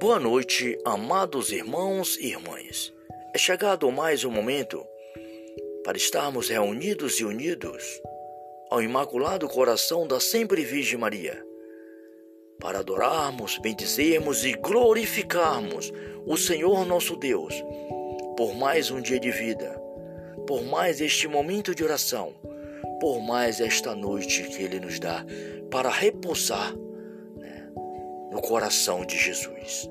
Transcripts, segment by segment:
Boa noite, amados irmãos e irmãs. É chegado mais um momento para estarmos reunidos e unidos ao Imaculado Coração da Sempre Virgem Maria, para adorarmos, bendizermos e glorificarmos o Senhor nosso Deus por mais um dia de vida, por mais este momento de oração, por mais esta noite que Ele nos dá para repousar no coração de Jesus.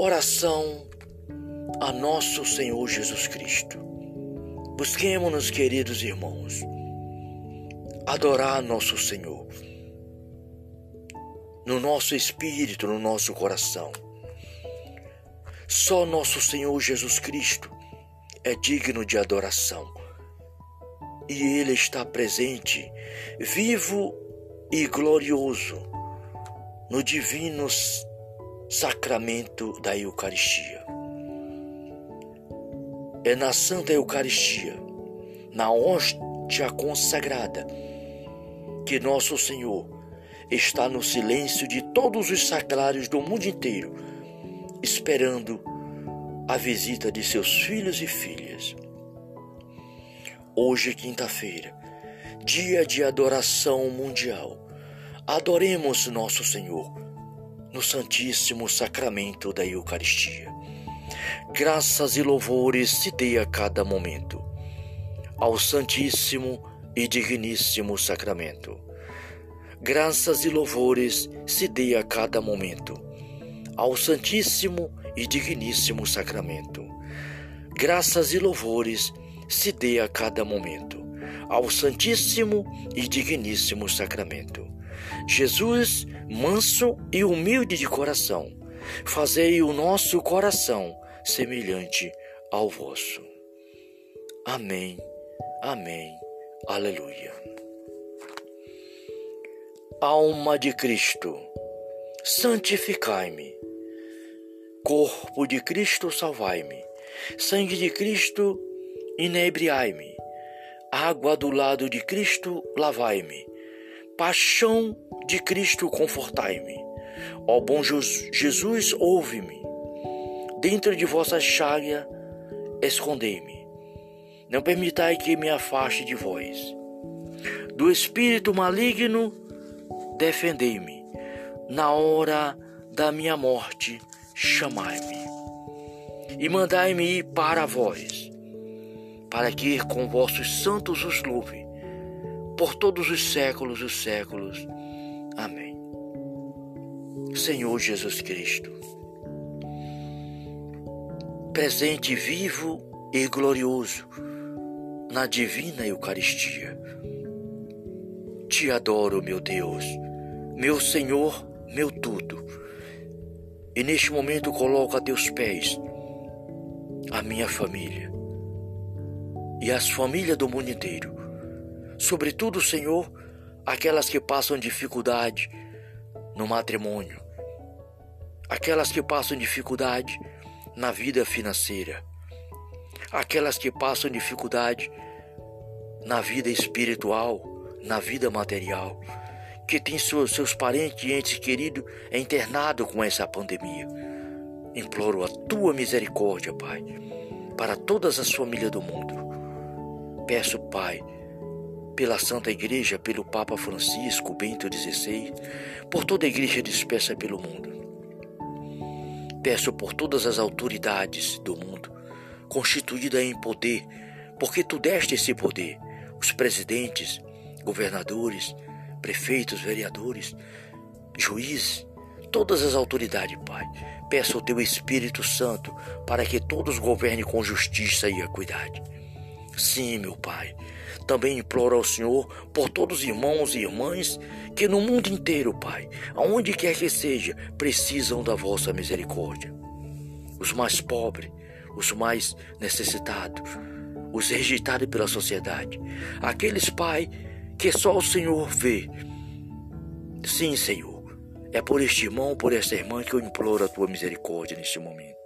Oração a nosso Senhor Jesus Cristo. Busquemos-nos, queridos irmãos, adorar nosso Senhor no nosso espírito, no nosso coração. Só nosso Senhor Jesus Cristo é digno de adoração e Ele está presente, vivo e glorioso no divino sacramento da Eucaristia. É na Santa Eucaristia, na hóstia consagrada, que nosso Senhor está no silêncio de todos os sacrários do mundo inteiro, esperando a visita de seus filhos e filhas. Hoje, quinta-feira, dia de adoração mundial, adoremos nosso Senhor no Santíssimo Sacramento da Eucaristia. Graças e louvores se dê a cada momento ao Santíssimo e Digníssimo Sacramento. Graças e louvores se dê a cada momento ao Santíssimo e Digníssimo Sacramento. Graças e louvores se dê a cada momento ao Santíssimo e Digníssimo Sacramento. Jesus, manso e humilde de coração, fazei o nosso coração semelhante ao vosso. Amém, amém, aleluia. Alma de Cristo, santificai-me. Corpo de Cristo, salvai-me. Sangue de Cristo, inebriai-me. Água do lado de Cristo, lavai-me. Paixão de Cristo, confortai-me. Ó bom Jesus, ouve-me. Dentro de vossa chaga, escondei-me. Não permitai que me afaste de vós. Do espírito maligno, defendei-me. Na hora da minha morte, chamai-me. E mandai-me ir para vós, para que com vossos santos os louve por todos os séculos dos séculos. Amém. Senhor Jesus Cristo, presente vivo e glorioso na divina Eucaristia. Te adoro, meu Deus, meu Senhor, meu tudo. E neste momento coloco a teus pés a minha família e as famílias do mundo inteiro sobretudo, Senhor, aquelas que passam dificuldade no matrimônio, aquelas que passam dificuldade na vida financeira, aquelas que passam dificuldade na vida espiritual, na vida material, que tem seus, seus parentes e entes queridos internados com essa pandemia. Imploro a tua misericórdia, Pai, para todas as famílias do mundo. Peço, Pai, pela Santa Igreja, pelo Papa Francisco Bento XVI, por toda a Igreja dispersa pelo mundo. Peço por todas as autoridades do mundo, constituídas em poder, porque tu deste esse poder, os presidentes, governadores, prefeitos, vereadores, juízes, todas as autoridades, Pai. Peço ao teu Espírito Santo para que todos governem com justiça e equidade. Sim, meu Pai. Também imploro ao Senhor por todos os irmãos e irmãs que no mundo inteiro, Pai, aonde quer que seja, precisam da vossa misericórdia. Os mais pobres, os mais necessitados, os rejeitados pela sociedade, aqueles, Pai, que só o Senhor vê. Sim, Senhor, é por este irmão, por esta irmã que eu imploro a tua misericórdia neste momento.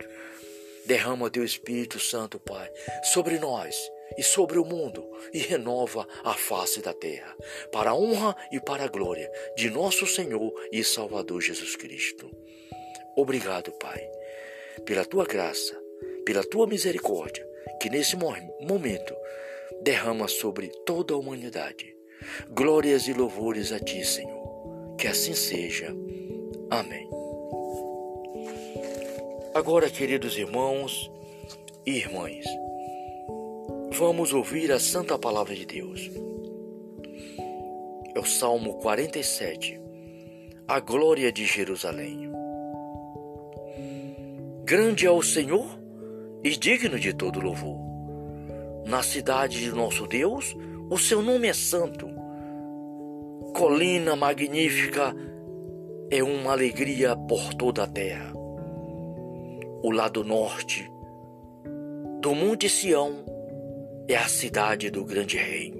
Derrama teu Espírito Santo, Pai, sobre nós e sobre o mundo e renova a face da terra, para a honra e para a glória de nosso Senhor e Salvador Jesus Cristo. Obrigado, Pai, pela tua graça, pela tua misericórdia, que nesse momento derrama sobre toda a humanidade. Glórias e louvores a ti, Senhor. Que assim seja. Amém. Agora, queridos irmãos e irmãs, vamos ouvir a santa palavra de Deus. É o Salmo 47, a glória de Jerusalém. Grande é o Senhor e digno de todo louvor. Na cidade de nosso Deus, o seu nome é santo. Colina magnífica é uma alegria por toda a terra. O lado norte do Monte Sião é a cidade do grande rei.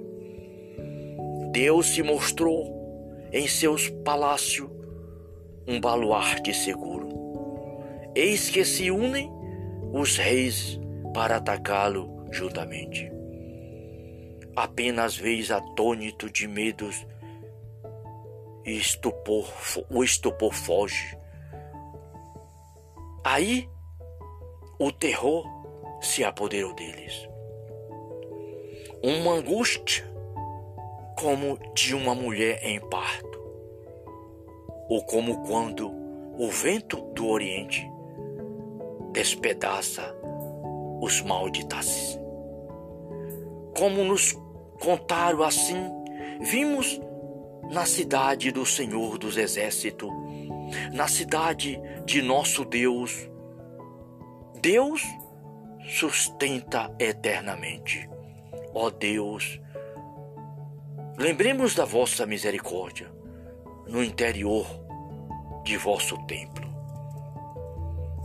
Deus se mostrou em seus palácios um baluarte seguro. Eis que se unem os reis para atacá-lo juntamente. Apenas vês atônito de medos e estupor, o estupor foge. Aí o terror se apoderou deles uma angústia como de uma mulher em parto, ou como quando o vento do Oriente despedaça os malditas. Como nos contaram assim, vimos na cidade do Senhor dos Exércitos, na cidade de nosso Deus. Deus sustenta eternamente. Ó Deus, lembremos da vossa misericórdia no interior de vosso templo.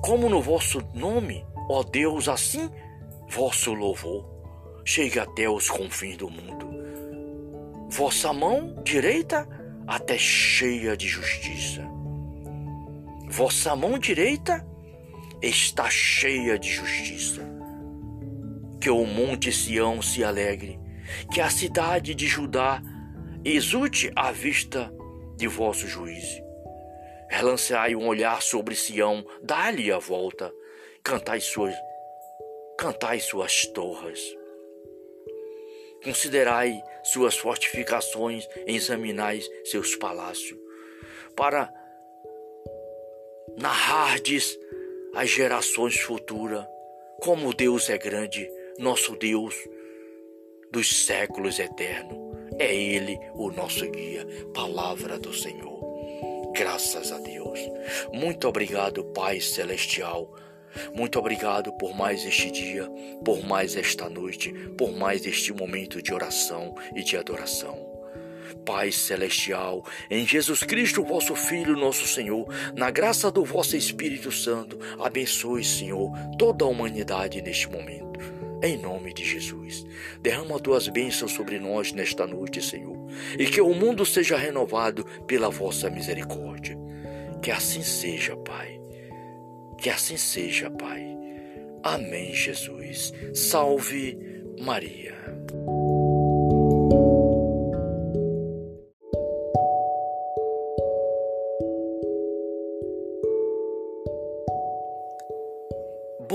Como no vosso nome, ó Deus, assim vosso louvor chega até os confins do mundo. Vossa mão direita até cheia de justiça. Vossa mão direita está cheia de justiça que o monte Sião se alegre, que a cidade de Judá exulte à vista de vosso juízo. Relanceai um olhar sobre Sião, dá-lhe a volta, cantai suas, cantai suas torres. Considerai suas fortificações, examinai seus palácios, para narrardes às gerações futuras como Deus é grande nosso Deus dos séculos eterno. É Ele o nosso guia, palavra do Senhor. Graças a Deus. Muito obrigado, Pai Celestial. Muito obrigado por mais este dia, por mais esta noite, por mais este momento de oração e de adoração. Pai Celestial, em Jesus Cristo, vosso Filho, nosso Senhor, na graça do vosso Espírito Santo, abençoe, Senhor, toda a humanidade neste momento em nome de Jesus. Derrama tuas bênçãos sobre nós nesta noite, Senhor, e que o mundo seja renovado pela vossa misericórdia. Que assim seja, Pai. Que assim seja, Pai. Amém, Jesus. Salve Maria.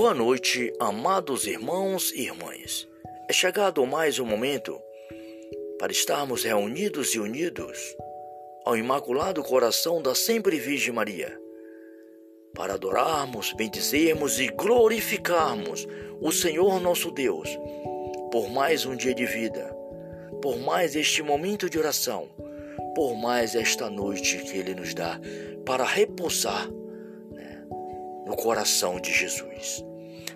Boa noite, amados irmãos e irmãs. É chegado mais um momento para estarmos reunidos e unidos ao Imaculado Coração da Sempre Virgem Maria, para adorarmos, bendizermos e glorificarmos o Senhor nosso Deus por mais um dia de vida, por mais este momento de oração, por mais esta noite que Ele nos dá para repousar no coração de Jesus.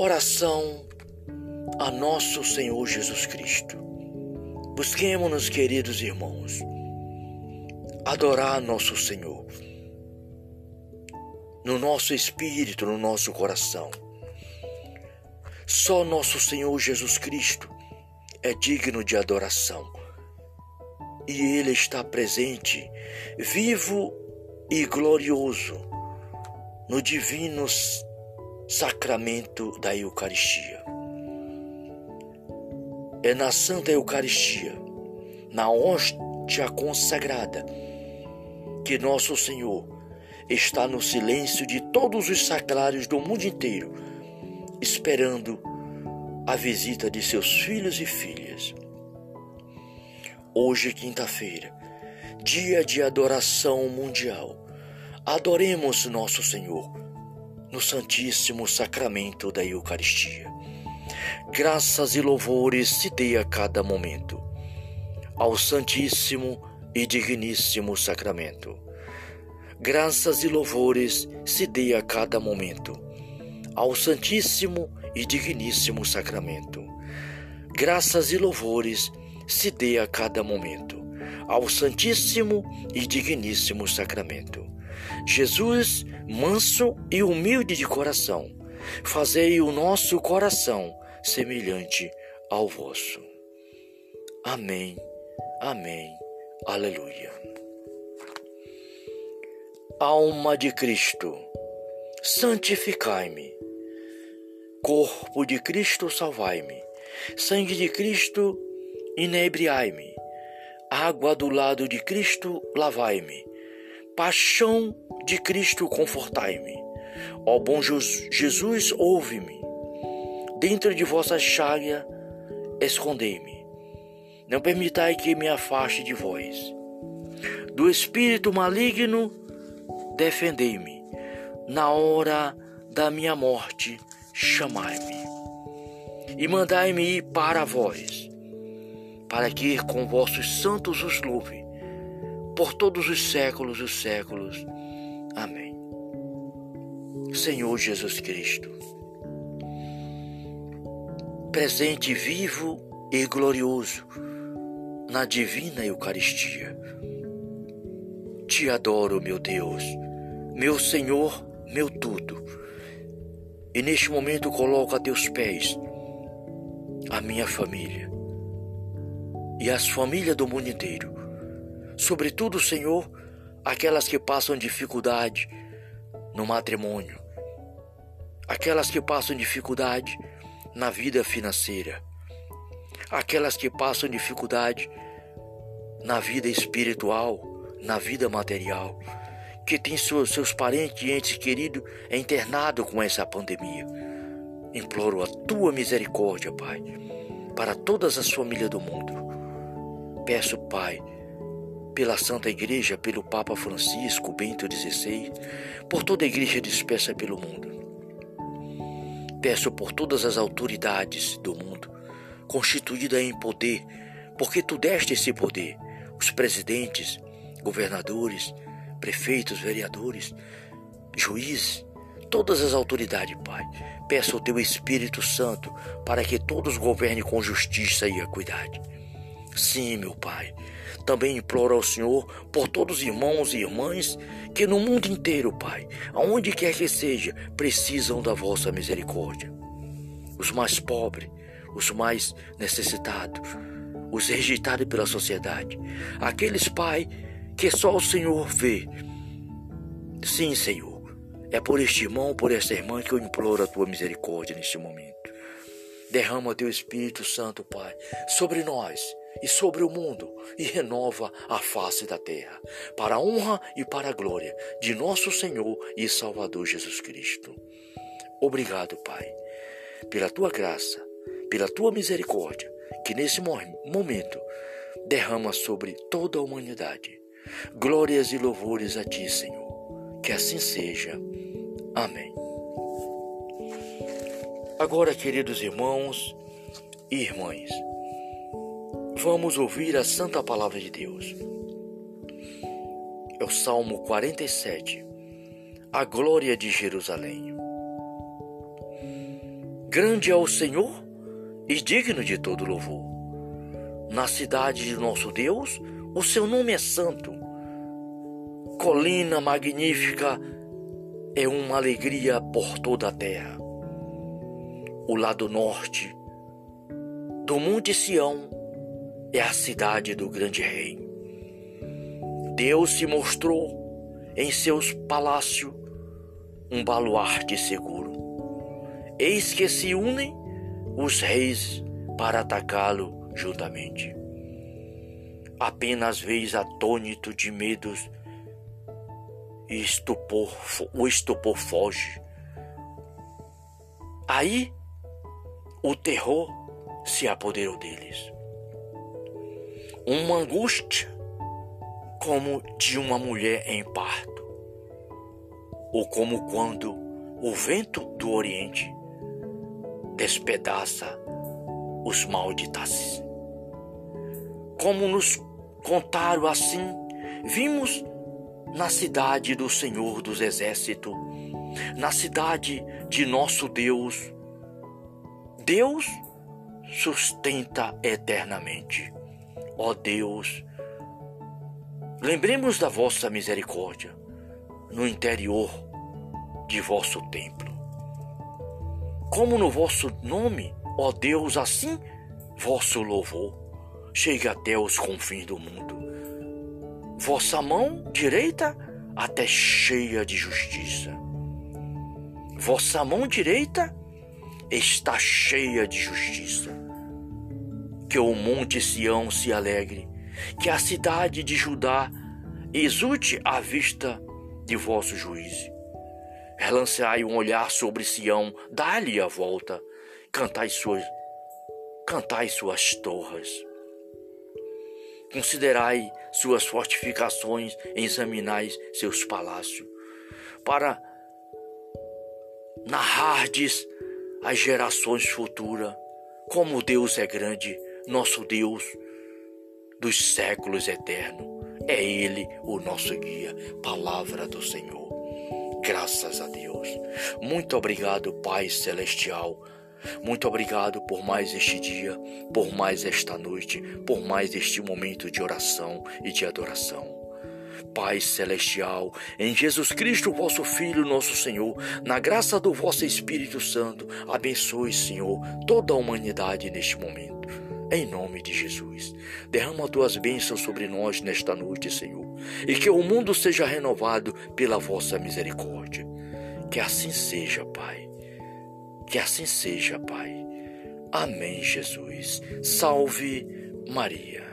Oração a nosso Senhor Jesus Cristo. Busquemos-nos, queridos irmãos, adorar nosso Senhor no nosso espírito, no nosso coração. Só nosso Senhor Jesus Cristo é digno de adoração e Ele está presente, vivo e glorioso no divino sacramento da Eucaristia. É na Santa Eucaristia, na hóstia consagrada, que nosso Senhor está no silêncio de todos os sacrários do mundo inteiro, esperando a visita de seus filhos e filhas. Hoje, quinta-feira, dia de adoração mundial, adoremos nosso Senhor no Santíssimo Sacramento da Eucaristia. Graças e louvores se dê a cada momento ao Santíssimo e Digníssimo Sacramento. Graças e louvores se dê a cada momento ao Santíssimo e Digníssimo Sacramento. Graças e louvores se dê a cada momento ao Santíssimo e Digníssimo Sacramento. Jesus, manso e humilde de coração, fazei o nosso coração semelhante ao vosso. Amém, amém, aleluia. Alma de Cristo, santificai-me. Corpo de Cristo, salvai-me. Sangue de Cristo, inebriai-me. Água do lado de Cristo, lavai-me. Paixão de Cristo, confortai-me. Ó bom Jesus, ouve-me. Dentro de vossa chaga, escondei-me. Não permitai que me afaste de vós. Do espírito maligno, defendei-me. Na hora da minha morte, chamai-me. E mandai-me ir para vós, para que com vossos santos os louve por todos os séculos dos séculos. Amém. Senhor Jesus Cristo, presente vivo e glorioso na divina Eucaristia. Te adoro, meu Deus, meu Senhor, meu tudo. E neste momento coloco a teus pés a minha família e as famílias do mundo inteiro sobretudo, Senhor, aquelas que passam dificuldade no matrimônio, aquelas que passam dificuldade na vida financeira, aquelas que passam dificuldade na vida espiritual, na vida material, que tem seus, seus parentes e entes queridos internados com essa pandemia. Imploro a tua misericórdia, Pai, para todas as famílias do mundo. Peço, Pai, pela Santa Igreja, pelo Papa Francisco Bento XVI, por toda a Igreja dispersa pelo mundo. Peço por todas as autoridades do mundo, constituídas em poder, porque tu deste esse poder, os presidentes, governadores, prefeitos, vereadores, juízes, todas as autoridades, Pai. Peço ao teu Espírito Santo para que todos governem com justiça e equidade. Sim, meu Pai, também imploro ao Senhor por todos os irmãos e irmãs que no mundo inteiro, Pai, aonde quer que seja, precisam da vossa misericórdia. Os mais pobres, os mais necessitados, os rejeitados pela sociedade, aqueles, Pai, que só o Senhor vê. Sim, Senhor, é por este irmão, por esta irmã que eu imploro a tua misericórdia neste momento. Derrama teu Espírito Santo, Pai, sobre nós e sobre o mundo e renova a face da terra, para a honra e para a glória de nosso Senhor e Salvador Jesus Cristo. Obrigado, Pai. pela tua graça, pela tua misericórdia, que nesse momento derrama sobre toda a humanidade. Glórias e louvores a ti, Senhor. Que assim seja. Amém. Agora, queridos irmãos e irmãs, vamos ouvir a santa palavra de Deus. É o Salmo 47. A glória de Jerusalém. Grande é o Senhor e digno de todo louvor. Na cidade de nosso Deus, o seu nome é santo. Colina magnífica é uma alegria por toda a terra. O lado norte do Monte Sião é a cidade do grande rei. Deus se mostrou em seus palácios um baluarte seguro. Eis que se unem os reis para atacá-lo juntamente. Apenas vês atônito de medos e estupor, o estupor foge. Aí o terror se apoderou deles. Uma angústia como de uma mulher em parto, ou como quando o vento do Oriente despedaça os malditas. Como nos contaram assim, vimos na cidade do Senhor dos Exércitos, na cidade de nosso Deus. Deus sustenta eternamente. Ó Deus, lembremos da vossa misericórdia no interior de vosso templo como no vosso nome, ó Deus, assim vosso louvor chega até os confins do mundo. Vossa mão direita até cheia de justiça. Vossa mão direita está cheia de justiça. Que o monte Sião se alegre, que a cidade de Judá exulte à vista de vosso juízo Relanceai um olhar sobre Sião, dá-lhe a volta, cantai suas, cantai suas torres. Considerai suas fortificações, examinai seus palácios, para narrardes às gerações futuras como Deus é grande, nosso Deus dos séculos eternos. É Ele o nosso guia, palavra do Senhor. Graças a Deus. Muito obrigado, Pai Celestial. Muito obrigado por mais este dia, por mais esta noite, por mais este momento de oração e de adoração. Pai Celestial, em Jesus Cristo, vosso Filho, nosso Senhor, na graça do vosso Espírito Santo, abençoe, Senhor, toda a humanidade neste momento. Em nome de Jesus, derrama tuas bênçãos sobre nós nesta noite, Senhor e que o mundo seja renovado pela vossa misericórdia. Que assim seja, Pai. Que assim seja, Pai. Amém, Jesus. Salve Maria.